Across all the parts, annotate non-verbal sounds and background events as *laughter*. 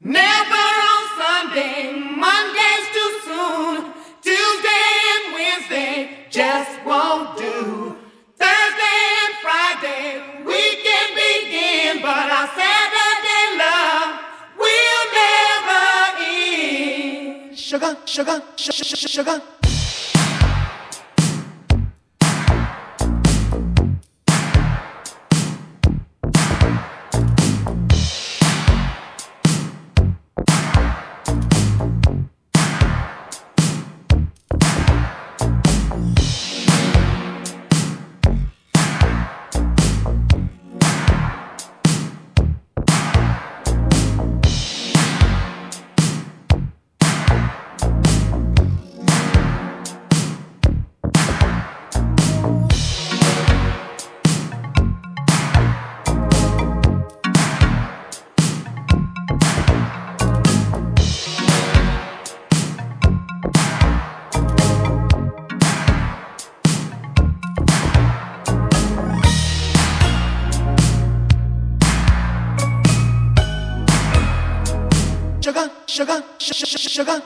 Never on Sunday, Monday's too soon. Tuesday and Wednesday just won't do. Thursday and Friday, we can begin, but our Saturday love will never end. Sugar, sugar, sugar, sugar. 扎根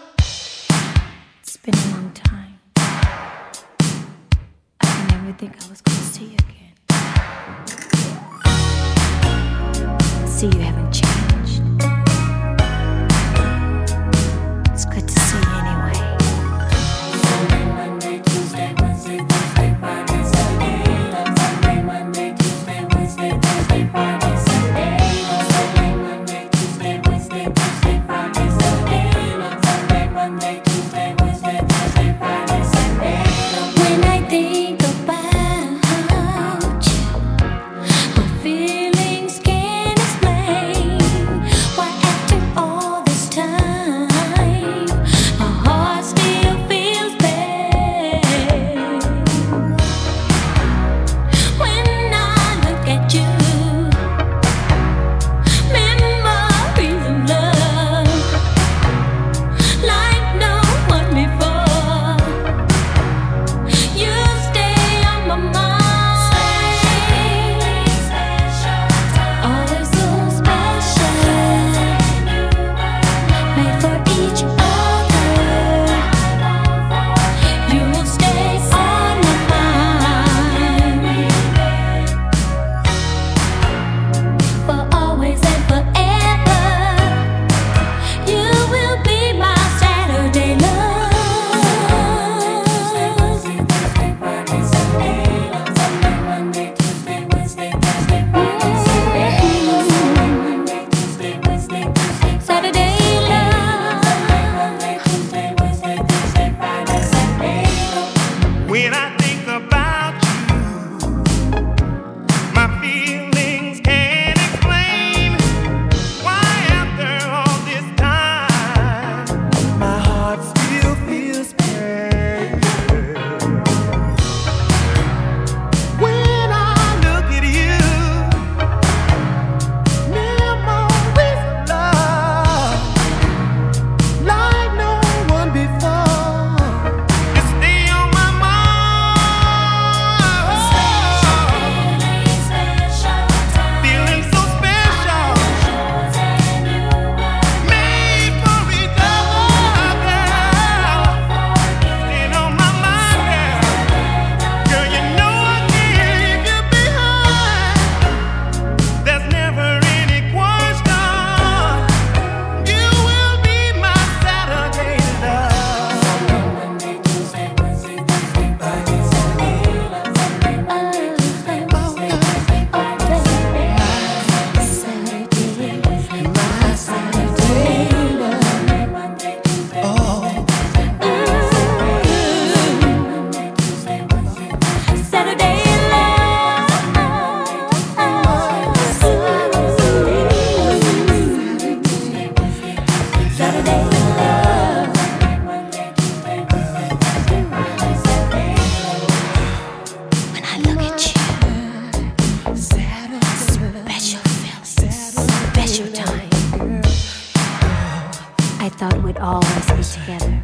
always be together.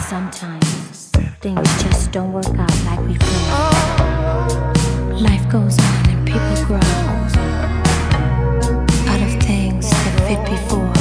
Sometimes things just don't work out like we planned. Life goes on and people grow out of things that fit before.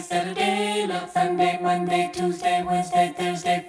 Saturday. Love Sunday, Monday, Tuesday, Wednesday, Thursday,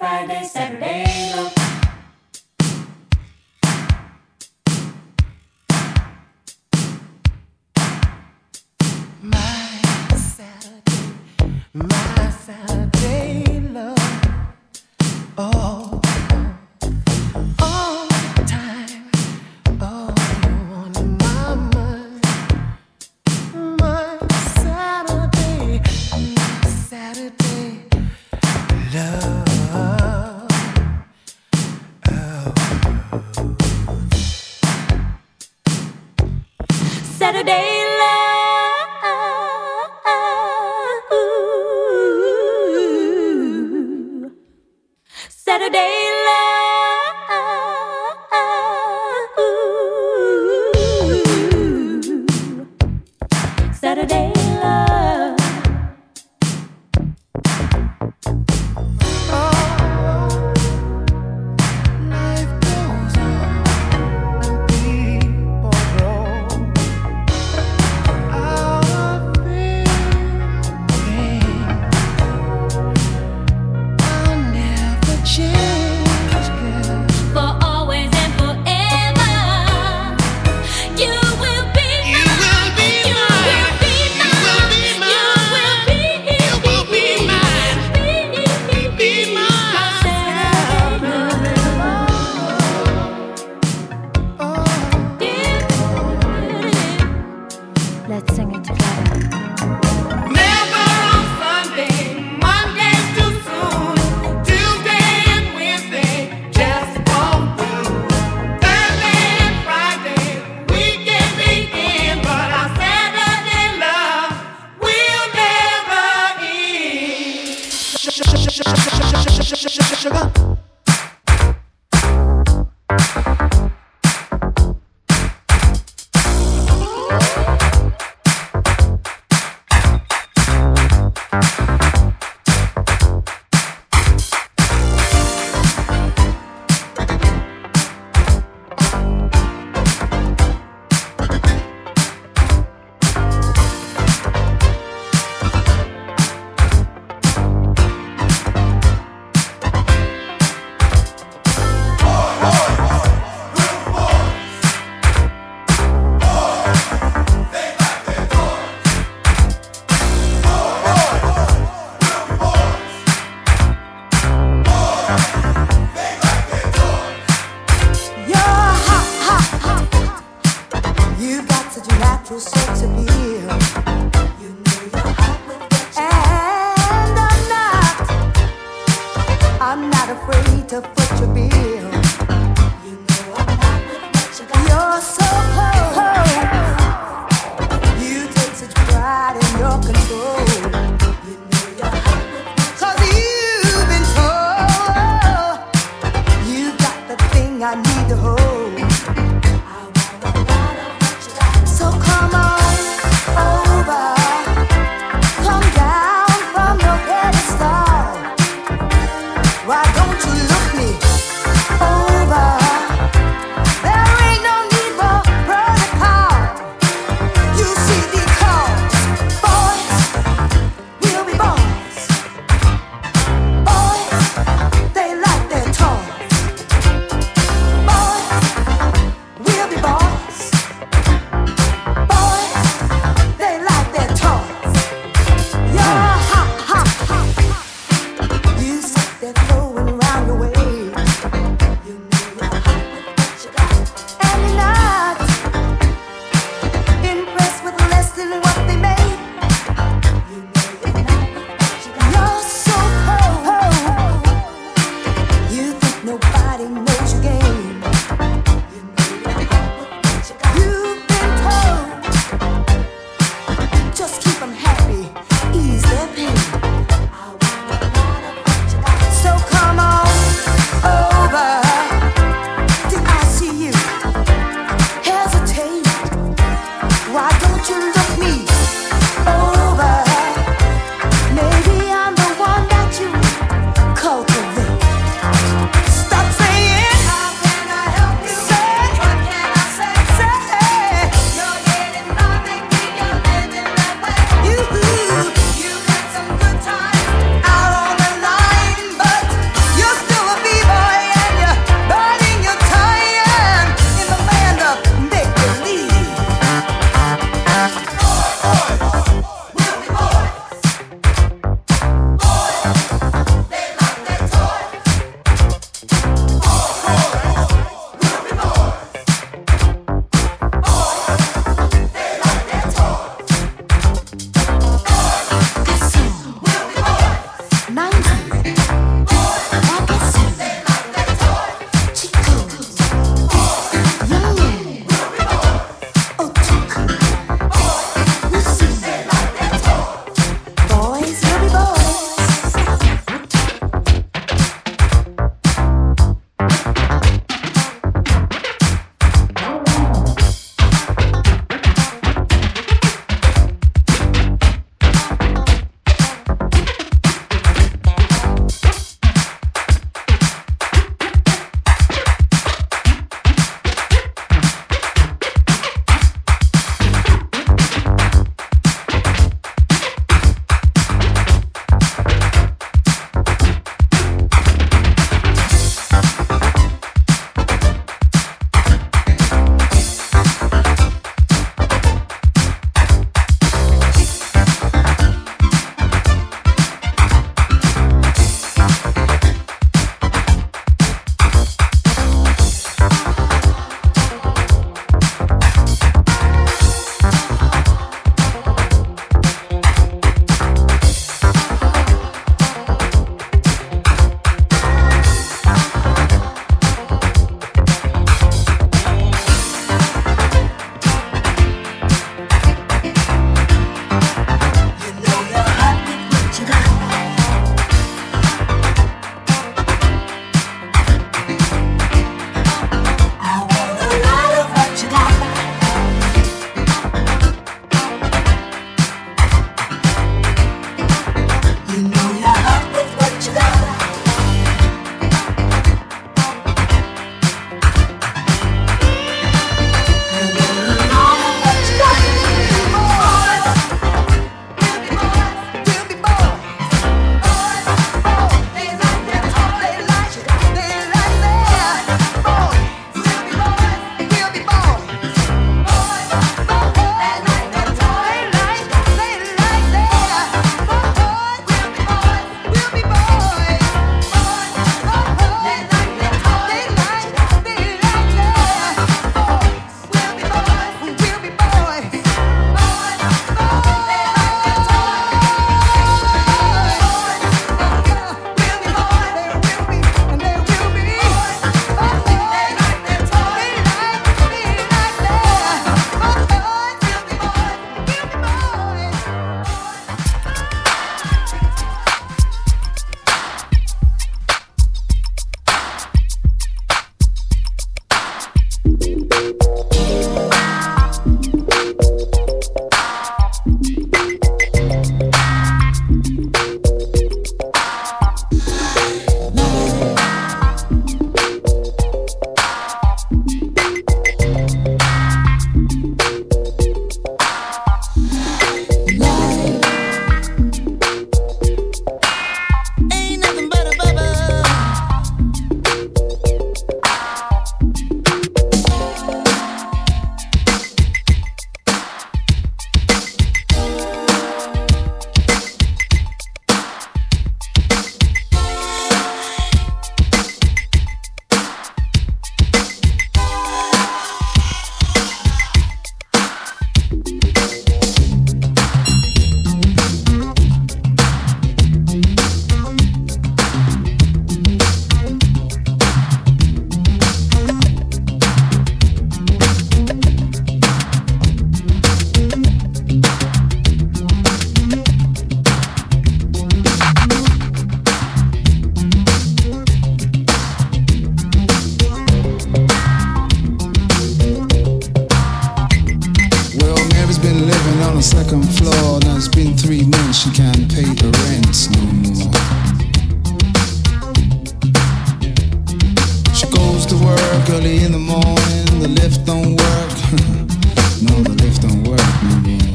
early in the morning, the lift don't work. *laughs* no, the lift don't work, man.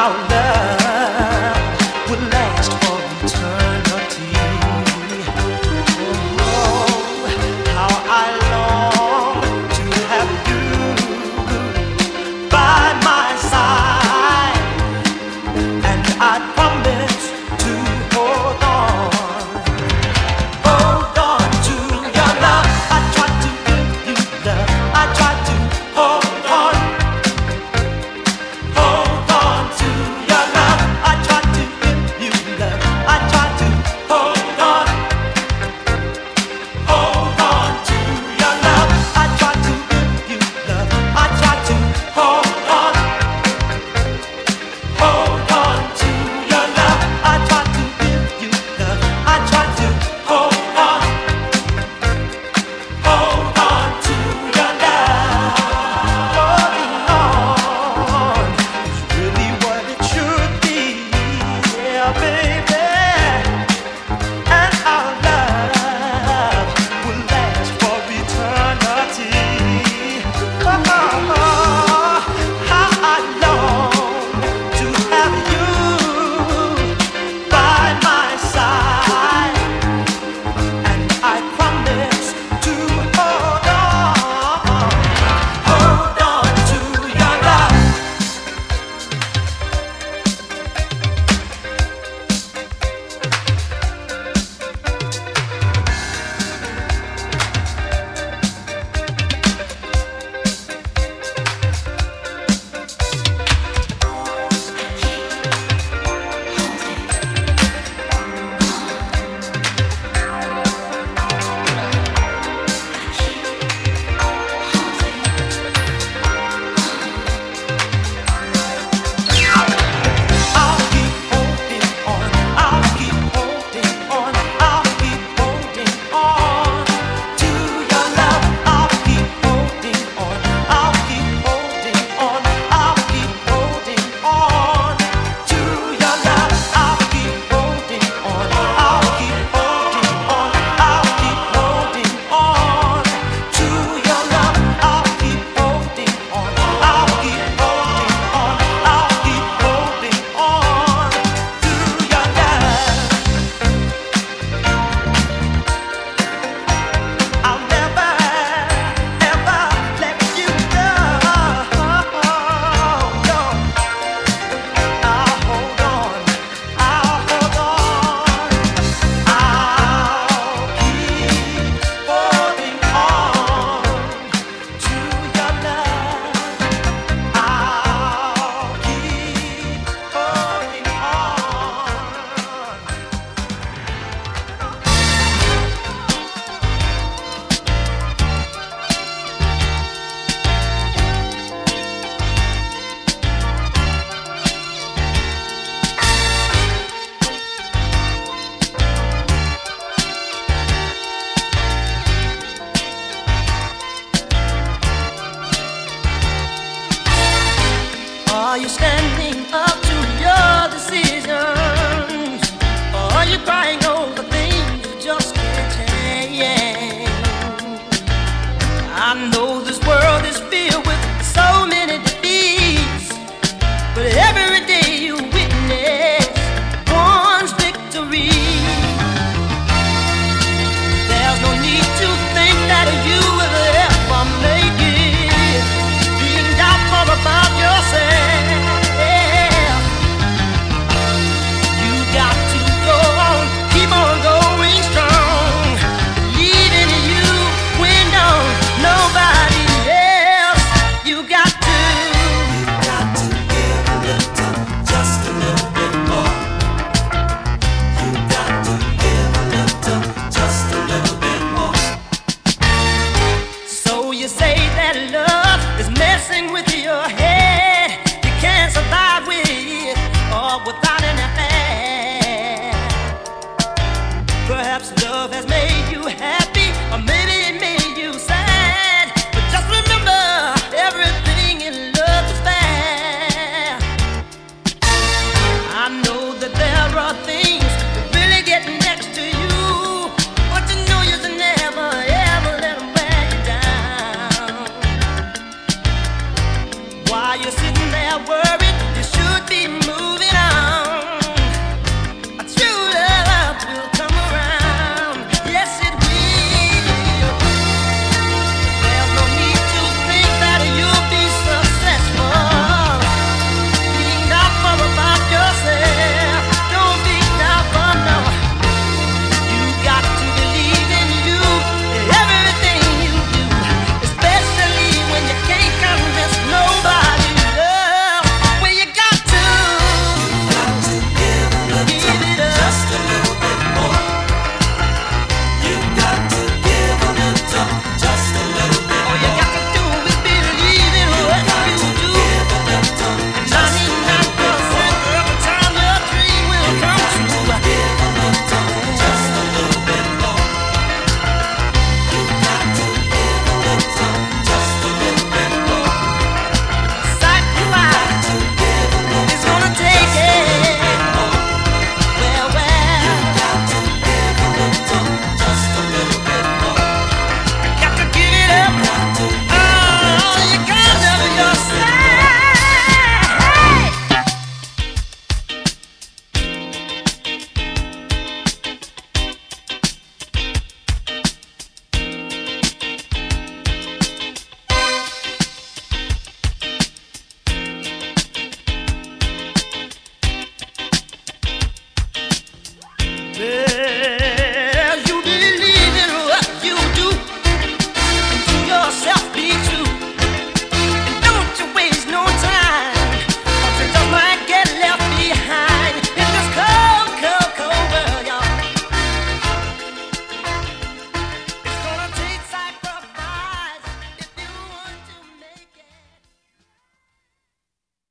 out.